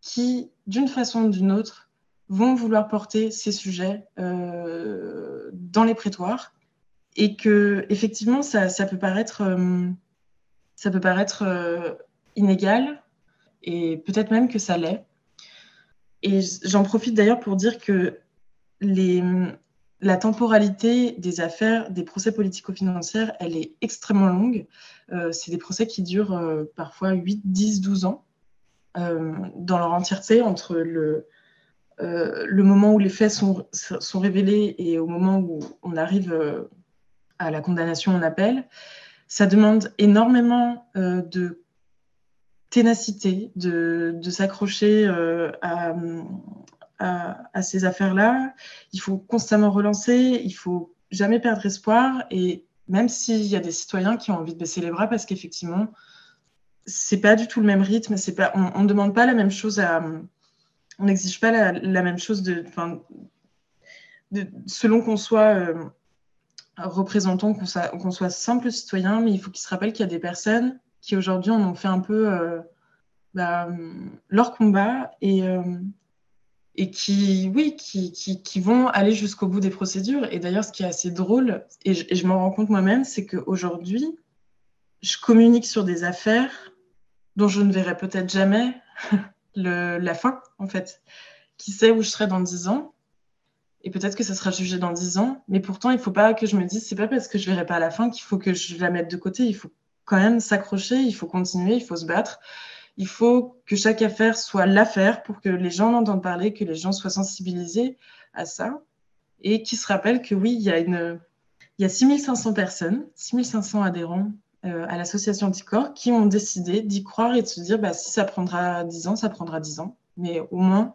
Speaker 2: qui, d'une façon ou d'une autre, vont vouloir porter ces sujets euh, dans les prétoires, et que effectivement, ça, peut paraître, euh, ça peut paraître euh, inégal, et peut-être même que ça l'est. Et j'en profite d'ailleurs pour dire que les, la temporalité des affaires, des procès politico-financiers, elle est extrêmement longue. Euh, c'est des procès qui durent euh, parfois 8, 10, 12 ans euh, dans leur entièreté, entre le, le moment où les faits sont, sont, révélés et au moment où on arrive à la condamnation en appel. Ça demande énormément de ténacité, de, s'accrocher à, à, ces affaires-là. Il faut constamment relancer, il faut jamais perdre espoir. Et même s'il y a des citoyens qui ont envie de baisser les bras, parce qu'effectivement, c'est pas du tout le même rythme. C'est pas, on ne demande pas la même chose à, on n'exige pas la, même chose de, selon qu'on soit euh, représentant, qu'on soit, qu'on soit, simple citoyen, mais il faut qu'il se rappelle qu'il y a des personnes qui aujourd'hui en ont fait un peu euh, bah, leur combat et, euh, et qui, oui, qui, qui, vont aller jusqu'au bout des procédures. Et d'ailleurs, ce qui est assez drôle, et je, m'en rends compte moi-même, c'est qu'aujourd'hui, je communique sur des affaires dont je ne verrai peut-être jamais la fin, en fait. Qui sait où je serai dans dix ans et peut-être que ça sera jugé dans dix ans, mais pourtant, il ne faut pas que je me dise, c'est pas parce que je verrai pas la fin qu'il faut que je la mette de côté. Il faut quand même s'accrocher, il faut continuer, il faut se battre. Il faut que chaque affaire soit l'affaire pour que les gens en entendent parler, que les gens soient sensibilisés à ça. Et qu'ils se rappellent que oui, il y a, une, il y a 6500 personnes, 6500 adhérents euh, à l'association Anticorps qui ont décidé d'y croire et de se dire bah, si ça prendra 10 ans, ça prendra 10 ans. Mais au moins,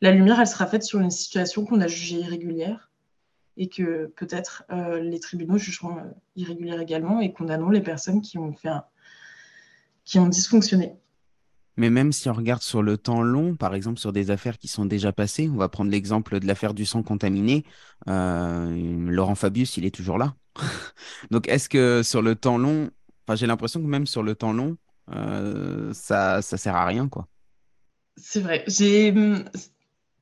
Speaker 2: la lumière, elle sera faite sur une situation qu'on a jugée irrégulière et que peut-être euh, les tribunaux jugeront euh, irrégulière également et condamneront les personnes qui ont fait qui ont dysfonctionné.
Speaker 1: Mais même si on regarde sur le temps long, par exemple sur des affaires qui sont déjà passées, on va prendre l'exemple de l'affaire du sang contaminé. Euh, Laurent Fabius, il est toujours là. Donc est-ce que sur le temps long, enfin j'ai l'impression que même sur le temps long, euh, ça ça sert à rien quoi.
Speaker 2: C'est vrai. J'ai hum,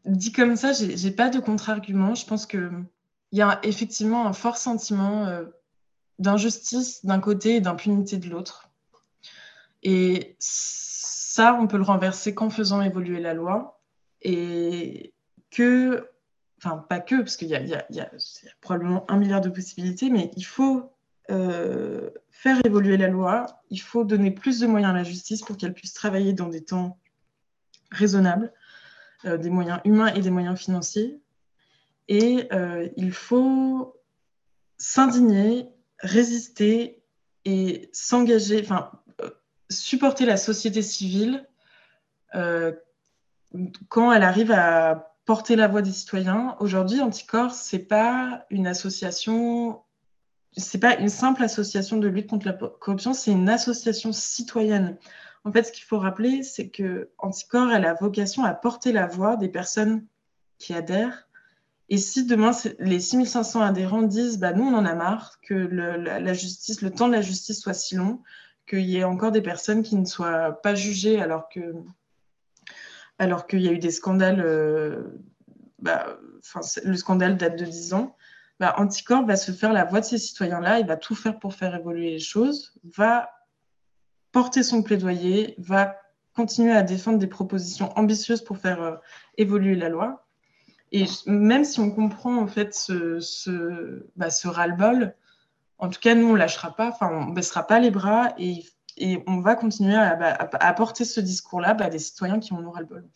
Speaker 2: dit comme ça, j'ai pas de contre-argument. Je pense que il y a effectivement un fort sentiment euh, d'injustice d'un côté et d'impunité de l'autre. Et ça, on peut le renverser qu'en faisant évoluer la loi et que, enfin pas que, parce qu'il y, a probablement un milliard de possibilités, mais il faut euh, faire évoluer la loi, il faut donner plus de moyens à la justice pour qu'elle puisse travailler dans des temps raisonnables, euh, des moyens humains et des moyens financiers. Et euh, il faut s'indigner, résister et s'engager, enfin supporter la société civile euh, quand elle arrive à porter la voix des citoyens. Aujourd'hui, Anticorps, c'est pas une association, c'est pas une simple association de lutte contre la corruption, c'est une association citoyenne. En fait, ce qu'il faut rappeler, c'est que Anticorps, elle a vocation à porter la voix des personnes qui adhèrent. Et si demain, les 6500 adhérents disent, bah, nous, on en a marre que la justice, le temps de la justice soit si long, qu'il y ait encore des personnes qui ne soient pas jugées alors alors qu'il y a eu des scandales, euh, bah, le scandale date de 10 ans, bah, Anticorps va se faire la voix de ces citoyens-là, il va tout faire pour faire évoluer les choses, va porter son plaidoyer, va continuer à défendre des propositions ambitieuses pour faire euh, évoluer la loi. Et même si on comprend en fait ce, ce, bah, ce ras-le-bol, en tout cas, nous, on lâchera pas, enfin, on baissera pas les bras et, on va continuer à, bah, porter ce discours-là bah, des citoyens qui en ont ras-le-bol.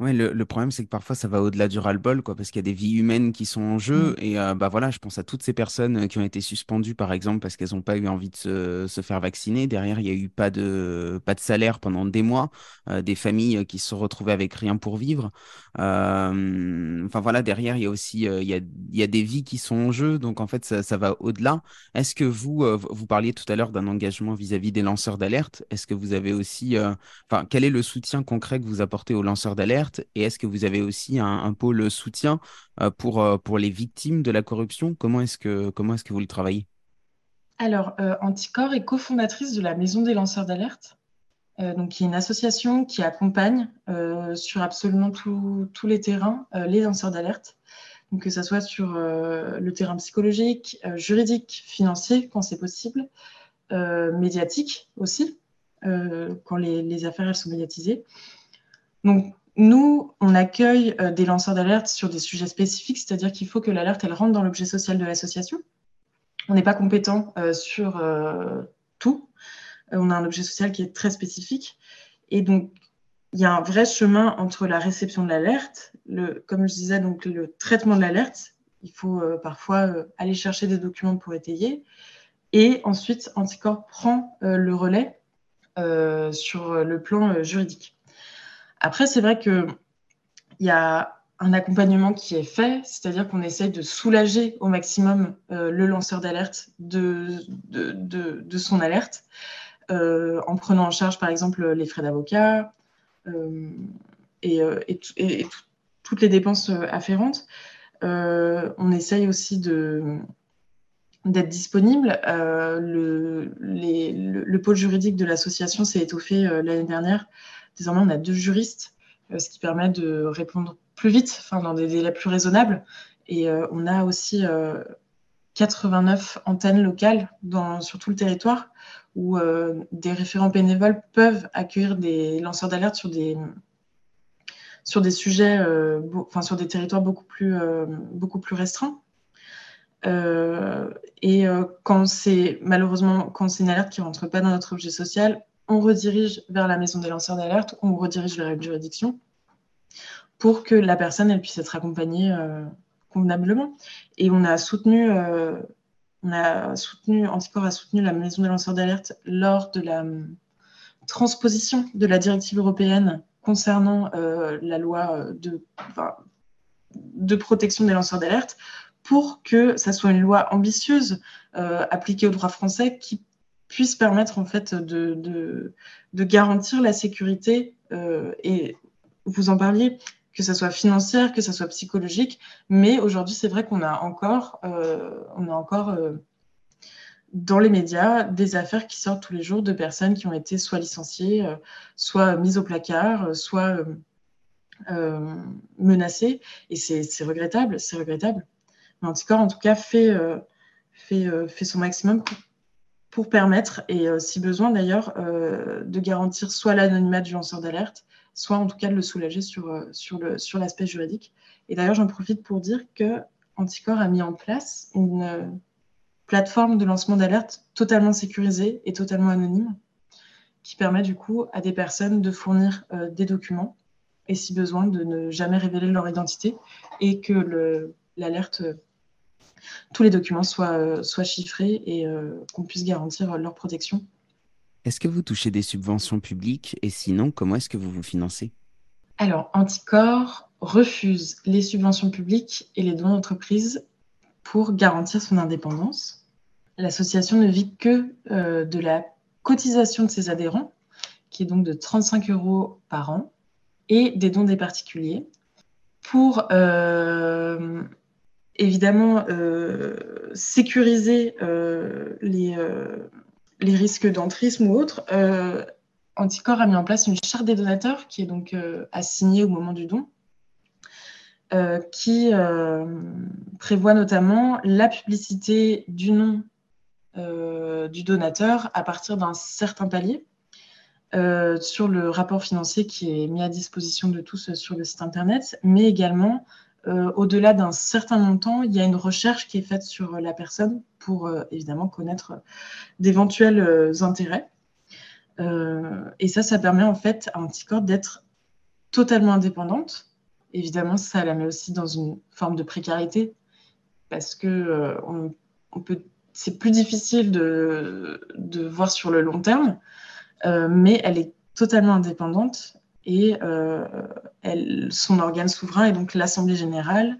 Speaker 1: Ouais, le, le problème, c'est que parfois, ça va au-delà du ras-le-bol, quoi, parce qu'il y a des vies humaines qui sont en jeu.
Speaker 2: Mm.
Speaker 1: Et euh, bah voilà, je pense à toutes ces personnes qui ont été suspendues, par exemple, parce qu'elles n'ont pas eu envie de se, se faire vacciner. Derrière, il n'y a eu pas de, pas de salaire pendant des mois, euh, des familles qui se sont retrouvées avec rien pour vivre. Euh, Enfin voilà, derrière, il y a aussi, il y a, il y a des vies qui sont en jeu. Donc en fait, ça, ça va au-delà. Est-ce que vous, vous parliez tout à l'heure d'un engagement vis-à-vis des lanceurs d'alerte? Est-ce que vous avez aussi, enfin, quel est le soutien concret que vous apportez aux lanceurs d'alerte? Et est-ce que vous avez aussi un, pôle soutien euh, pour, euh, pour les victimes de la corruption? Comment est-ce que, est-ce que vous le travaillez?
Speaker 2: Alors, euh, Anticor est cofondatrice de la Maison des lanceurs d'alerte, qui est une association qui accompagne sur absolument tous les terrains les lanceurs d'alerte, que ce soit sur le terrain psychologique, juridique, financier quand c'est possible, médiatique aussi, quand les, les affaires elles sont médiatisées. Donc, nous, on accueille euh, des lanceurs d'alerte sur des sujets spécifiques, c'est-à-dire qu'il faut que l'alerte elle rentre dans l'objet social de l'association. On n'est pas compétent euh, sur euh, tout. On a un objet social qui est très spécifique. Et donc, il y a un vrai chemin entre la réception de l'alerte, le, comme je disais, donc le traitement de l'alerte. Il faut parfois aller chercher des documents pour étayer. Et ensuite, Anticor prend le relais sur le plan juridique. Après, c'est vrai qu'il y a un accompagnement qui est fait, c'est-à-dire qu'on essaye de soulager au maximum euh, le lanceur d'alerte de, son alerte, euh, en prenant en charge par exemple les frais d'avocat euh, et, toutes les dépenses afférentes. On essaye aussi d'être disponible. Le, pôle juridique de l'association s'est étoffé l'année dernière. Désormais, on a deux juristes, euh, ce qui permet de répondre plus vite, enfin, dans des délais plus raisonnables. Et euh, on a aussi 89 antennes locales sur tout le territoire où euh, des référents bénévoles peuvent accueillir des lanceurs d'alerte sur des, sujets, euh, sur des territoires beaucoup plus, euh, restreints. Euh, et quand c'est malheureusement quand c'est une alerte qui rentre pas dans notre objet social, on redirige vers la maison des lanceurs d'alerte, on redirige vers une juridiction pour que la personne puisse être accompagnée euh, convenablement. Et on a soutenu, euh, on a soutenu, Anticor a soutenu la maison des lanceurs d'alerte lors de la um, transposition de la directive européenne concernant euh, la loi de, protection des lanceurs d'alerte pour que ça soit une loi ambitieuse euh, appliquée au droit français qui puisse permettre en fait de, de, de garantir la sécurité euh, et vous en parliez que ça soit financière, que ça soit psychologique, mais aujourd'hui c'est vrai qu'on a encore, euh, on encore euh, dans les médias des affaires qui sortent tous les jours de personnes qui ont été soit licenciées, soit mises au placard, soit menacées, et c'est regrettable, c'est regrettable. Mais Anticor, en tout cas, fait, fait, fait son maximum pour permettre, et euh, si besoin d'ailleurs, euh, de garantir soit l'anonymat du lanceur d'alerte, soit en tout cas de le soulager sur, euh, sur l'aspect sur juridique. Et d'ailleurs, j'en profite pour dire que Anticor a mis en place une plateforme de lancement d'alerte totalement sécurisée et totalement anonyme, qui permet du coup à des personnes de fournir des documents et si besoin de ne jamais révéler leur identité et que l'alerte tous les documents soient, soient chiffrés et euh, qu'on puisse garantir leur protection.
Speaker 1: Est-ce que vous touchez des subventions publiques et sinon, comment est-ce que vous vous financez?
Speaker 2: Alors, Anticor refuse les subventions publiques et les dons d'entreprise pour garantir son indépendance. L'association ne vit que euh, de la cotisation de ses adhérents, qui est donc de 35 euros par an, et des dons des particuliers, pour euh, évidemment euh, sécuriser euh, les, euh, les, risques d'entrisme ou autres, Anticor a mis en place une charte des donateurs qui est donc euh, assignée au moment du don, qui prévoit notamment la publicité du nom du donateur à partir d'un certain palier. Sur le rapport financier qui est mis à disposition de tous sur le site internet, mais également euh, au-delà d'un certain montant, il y a une recherche qui est faite sur la personne pour euh, évidemment connaître d'éventuels euh, intérêts. et ça, ça permet en fait à Anticor d'être totalement indépendante. Évidemment, ça la met aussi dans une forme de précarité parce que c'est plus difficile de, voir sur le long terme, mais elle est totalement indépendante et euh, elle, son organe souverain est donc l'Assemblée générale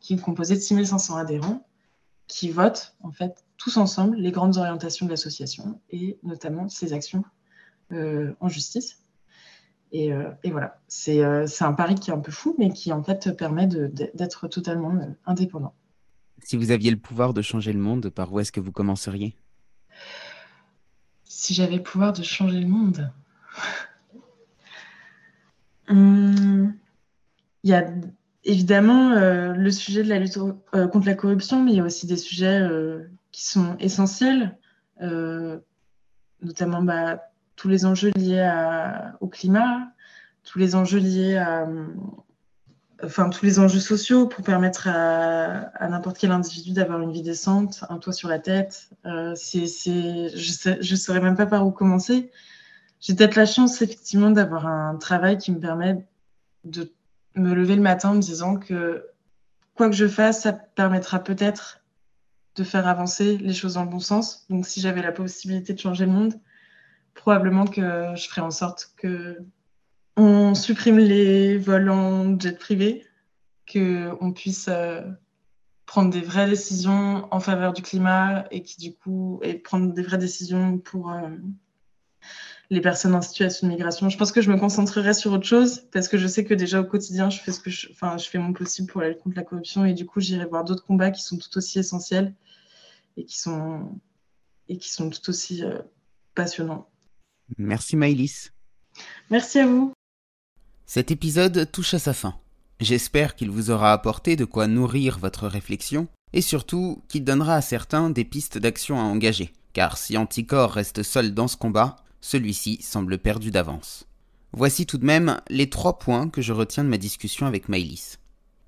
Speaker 2: qui est composée de 6500 adhérents qui votent en fait tous ensemble les grandes orientations de l'association et notamment ses actions en justice. Et, et, voilà, c'est un pari qui est un peu fou, mais qui en fait permet d'être totalement indépendant.
Speaker 1: Si vous aviez le pouvoir de changer le monde, par où est-ce que vous commenceriez?
Speaker 2: Si j'avais le pouvoir de changer le monde. Il y a évidemment euh, le sujet de la lutte euh, contre la corruption, mais il y a aussi des sujets euh, qui sont essentiels, notamment bah, tous les enjeux liés au climat, tous les enjeux liés à, enfin tous les enjeux sociaux pour permettre à, n'importe quel individu d'avoir une vie décente, un toit sur la tête. Euh, je ne saurais même pas par où commencer. J'ai peut-être la chance effectivement d'avoir un travail qui me permet de me lever le matin en me disant que quoi que je fasse, ça permettra peut-être de faire avancer les choses dans le bon sens. Donc si j'avais la possibilité de changer le monde, probablement que je ferais en sorte que on supprime les vols en jet privé, qu'on puisse euh, prendre des vraies décisions en faveur du climat et qui du coup et prendre des vraies décisions pour euh, les personnes en situation de migration. Je pense que je me concentrerai sur autre chose parce que je sais que déjà au quotidien, je fais ce que je, enfin, je fais mon possible pour aller contre la corruption et du coup, j'irai voir d'autres combats qui sont tout aussi essentiels et qui sont et qui sont tout aussi euh, passionnants.
Speaker 1: Merci Maïlis.
Speaker 2: Merci à vous.
Speaker 1: Cet épisode touche à sa fin. J'espère qu'il vous aura apporté de quoi nourrir votre réflexion, et surtout qu'il donnera à certains des pistes d'action à engager, car si Anticorps reste seul dans ce combat, celui-ci semble perdu d'avance. Voici tout de même les trois points que je retiens de ma discussion avec Maïlis.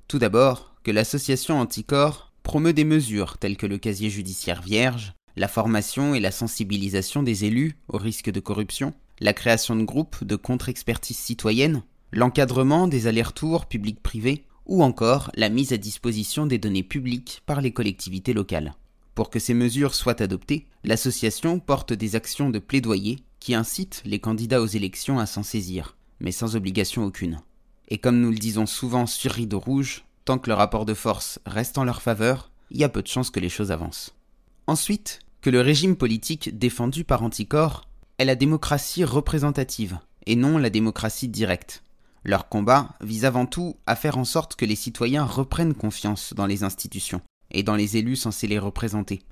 Speaker 1: Tout d'abord, que l'association Anticorps promeut des mesures telles que le casier judiciaire vierge, la formation et la sensibilisation des élus au risque de corruption, la création de groupes de contre-expertise citoyenne, l'encadrement des allers-retours publics-privés ou encore la mise à disposition des données publiques par les collectivités locales. Pour que ces mesures soient adoptées, l'association porte des actions de plaidoyer qui incitent les candidats aux élections à s'en saisir, mais sans obligation aucune. Et comme nous le disons souvent sur Rideau Rouge, tant que le rapport de force reste en leur faveur, il y a peu de chances que les choses avancent. Ensuite, que le régime politique défendu par Anticor est la démocratie représentative, et non la démocratie directe, leur combat vise avant tout à faire en sorte que les citoyens reprennent confiance dans les institutions et dans les élus censés les représenter.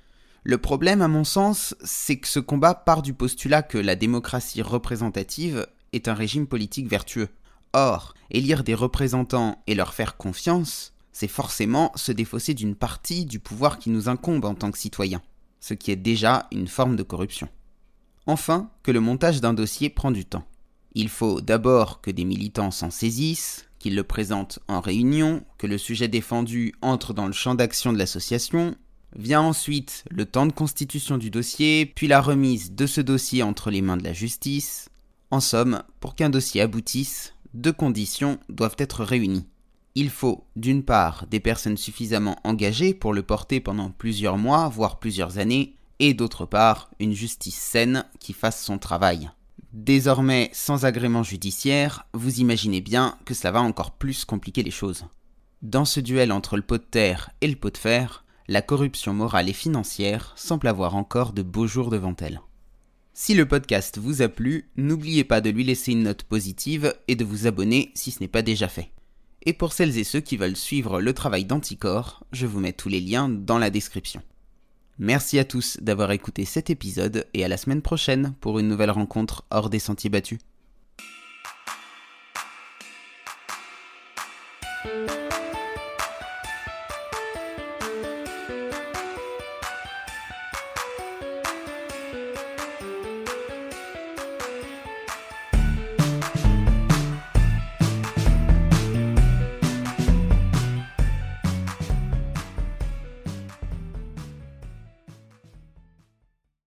Speaker 1: Le problème, à mon sens, c'est que ce combat part du postulat que la démocratie représentative est un régime politique vertueux. Or, élire des représentants et leur faire confiance, c'est forcément se défausser d'une partie du pouvoir qui nous incombe en tant que citoyens, ce qui est déjà une forme de corruption. Enfin, que le montage d'un dossier prend du temps. Il faut d'abord que des militants s'en saisissent, qu'ils le présentent en réunion, que le sujet défendu entre dans le champ d'action de l'association. Vient ensuite le temps de constitution du dossier, puis la remise de ce dossier entre les mains de la justice. En somme, pour qu'un dossier aboutisse, deux conditions doivent être réunies. Il faut, d'une part, des personnes suffisamment engagées pour le porter pendant plusieurs mois, voire plusieurs années, et d'autre part, une justice saine qui fasse son travail. Désormais sans agrément judiciaire, vous imaginez bien que cela va encore plus compliquer les choses. Dans ce duel entre le pot de terre et le pot de fer, la corruption morale et financière semble avoir encore de beaux jours devant elle. Si le podcast vous a plu, n'oubliez pas de lui laisser une note positive et de vous abonner si ce n'est pas déjà fait. Et pour celles et ceux qui veulent suivre le travail d'Anticor, je vous mets tous les liens dans la description. Merci à tous d'avoir écouté cet épisode et à la semaine prochaine pour une nouvelle rencontre hors des sentiers battus.